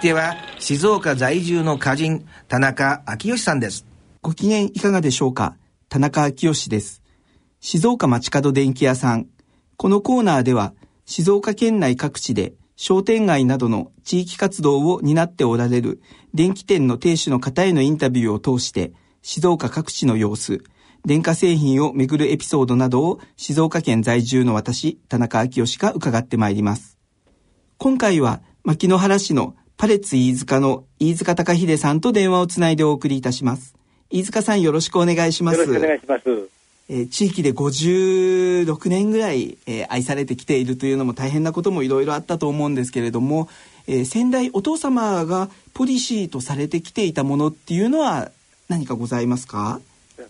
手は静岡在住の歌人田中昭義さんですご機嫌いかがでしょうか？田中昭義です。静岡町角電気屋さん。このコーナーでは、静岡県内各地で商店街などの地域活動を担っておられる電気店の店主の方へのインタビューを通して、静岡各地の様子、電化製品をめぐるエピソードなどを静岡県在住の私、田中昭義が伺ってまいります。今回は、牧之原市のパレッツ飯塚の飯塚隆秀さんと電話をつないでお送りいたします。飯塚さんよろしくお願いします。よろしくお願いします。えー、地域で56年ぐらい、えー、愛されてきているというのも大変なこともいろいろあったと思うんですけれども、えー、先代お父様がポリシーとされてきていたものっていうのは何かございますか？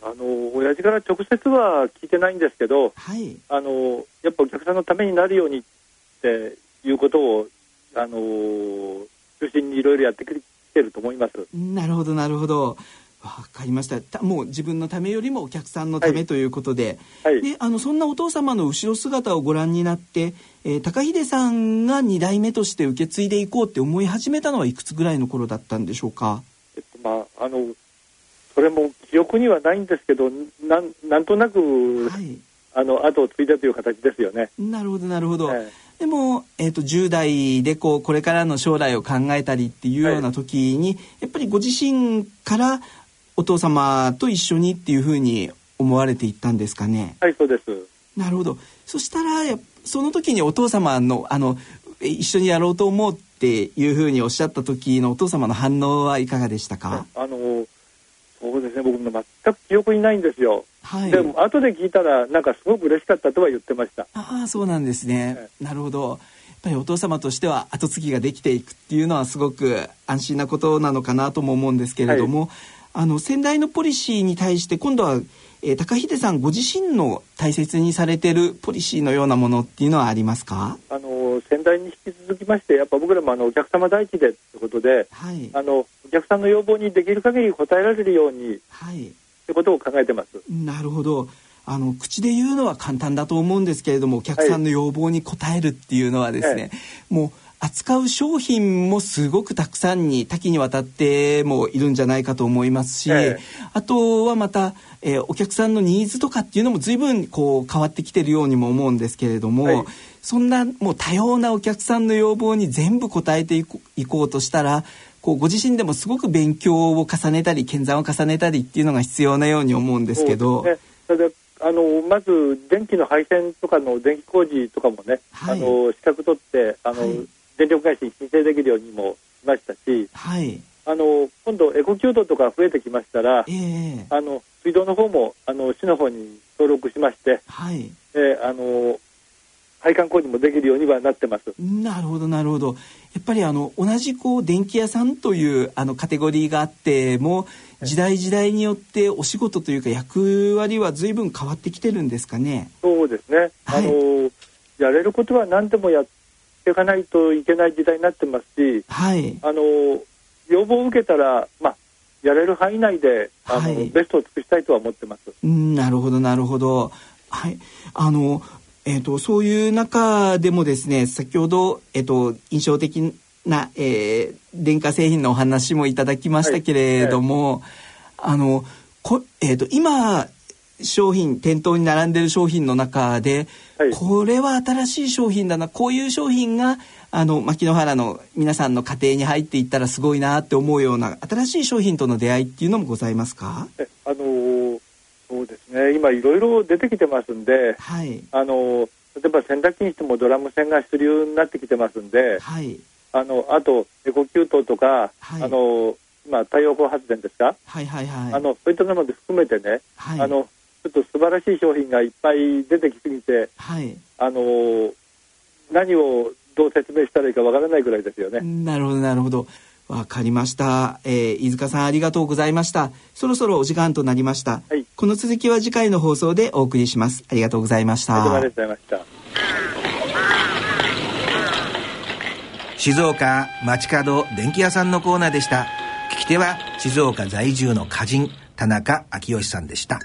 あの親父から直接は聞いてないんですけど、はい、あのやっぱお客さんのためになるようにっていうことをあの中心にいろいろやってきてると思います。なるほどなるほど。わかりました。もう自分のためよりもお客さんのためということで。はい、であのそんなお父様の後ろ姿をご覧になって、えー、高秀さんが2代目として受け継いでいこうって思い始めたのはいくつぐらいの頃だったんでしょうか、えっとまあ、あのそれも記憶にはないんですけどなんなんとなく、はい、あの後を継いだという形ですよね。なるほどなるほど、はいでも、えーと、10代でこうこれからの将来を考えたりっていうような時に、はい、やっぱりご自身からお父様と一緒にっていうふうに思われていったんですかね？はい、そうです。なるほど。そしたら、その時にお父様の、あの、一緒にやろうと思うっていうふうにおっしゃった時のお父様の反応はいかがでしたか？あの、そうですね、僕も全く記憶にないんですよ。はい。でも、後で聞いたら、なんかすごく嬉しかったとは言ってました。ああ、そうなんですね。はい、なるほど。やっぱりお父様としては後継ぎができていくっていうのはすごく安心なことなのかなとも思うんですけれども、はいあの先代のポリシーに対して今度は、えー、高秀さんご自身の大切にされてるポリシーのようなものっていうのはありますか？あの先代に引き続きましてやっぱ僕らもあのお客様第一でということで、はい、あのお客さんの要望にできる限り応えられるように、はい、ということを考えてます。なるほど。あの口で言うのは簡単だと思うんですけれどもお客さんの要望に応えるっていうのはですね、はい、もう扱う商品もすごくたくさんに多岐にわたってもいるんじゃないかと思いますし、えあとはまた、えー、お客さんのニーズとかっていうのも随分こう変わってきてるようにも思うんですけれども、はい、そんなもう多様なお客さんの要望に全部応えていこうとしたらこうご自身でもすごく勉強を重ねたり検算を重ねたりっていうのが必要なように思うんですけど。ね、あのまず電気の配線とかの電気工事とかもね、はい、あの資格取ってあの、はい電力会社に申請できるようにもしましたし、はい、あの今度、エコキュートとか増えてきましたら、えー、あの水道の方もあの市の方に登録しまして、はいえー、あの配管工事もできるようにはなってます。なるほどなるほど。やっぱりあの同じこう電気屋さんというあのカテゴリーがあっても時代時代によってお仕事というか役割は随分変わってきてるんですかね？そうですね。はい、あのやれることは何でもやっていかないといけない時代になってますし、はい、あの要望を受けたら、まあ、やれる範囲内であの、はい、ベストを尽くしたいとは思ってます。うんなるほどなるほど。はい、あのえーと、そういう中でもですね先ほど、えーと、印象的な、えー、電化製品のお話もいただきましたけれども、はいはい、あのこ、えーと今商品店頭に並んでる商品の中で、はい、これは新しい商品だな。こういう商品があの牧之原の皆さんの家庭に入っていったらすごいなって思うような新しい商品との出会いっていうのもございますか？あのそうですね。今いろいろ出てきてますんで、はい、あの例えば洗濯機にしてもドラム線が主流になってきてますんで、はい、あのあとエコキュートとか、はい、あの今太陽光発電ですか、はいはいはい、あのそういったもので含めてね、はい、あのちょっと素晴らしい商品がいっぱい出てきすぎて、はい、あの何をどう説明したらいいかわからないぐらいですよね。なるほどなるほど。わかりました、えー、飯塚さんありがとうございました。そろそろお時間となりました、はい、この続きは次回の放送でお送りします。ありがとうございました。ありがとうございました。静岡街角電気屋さんのコーナーでした。聞き手は静岡在住の歌人田中昭義さんでした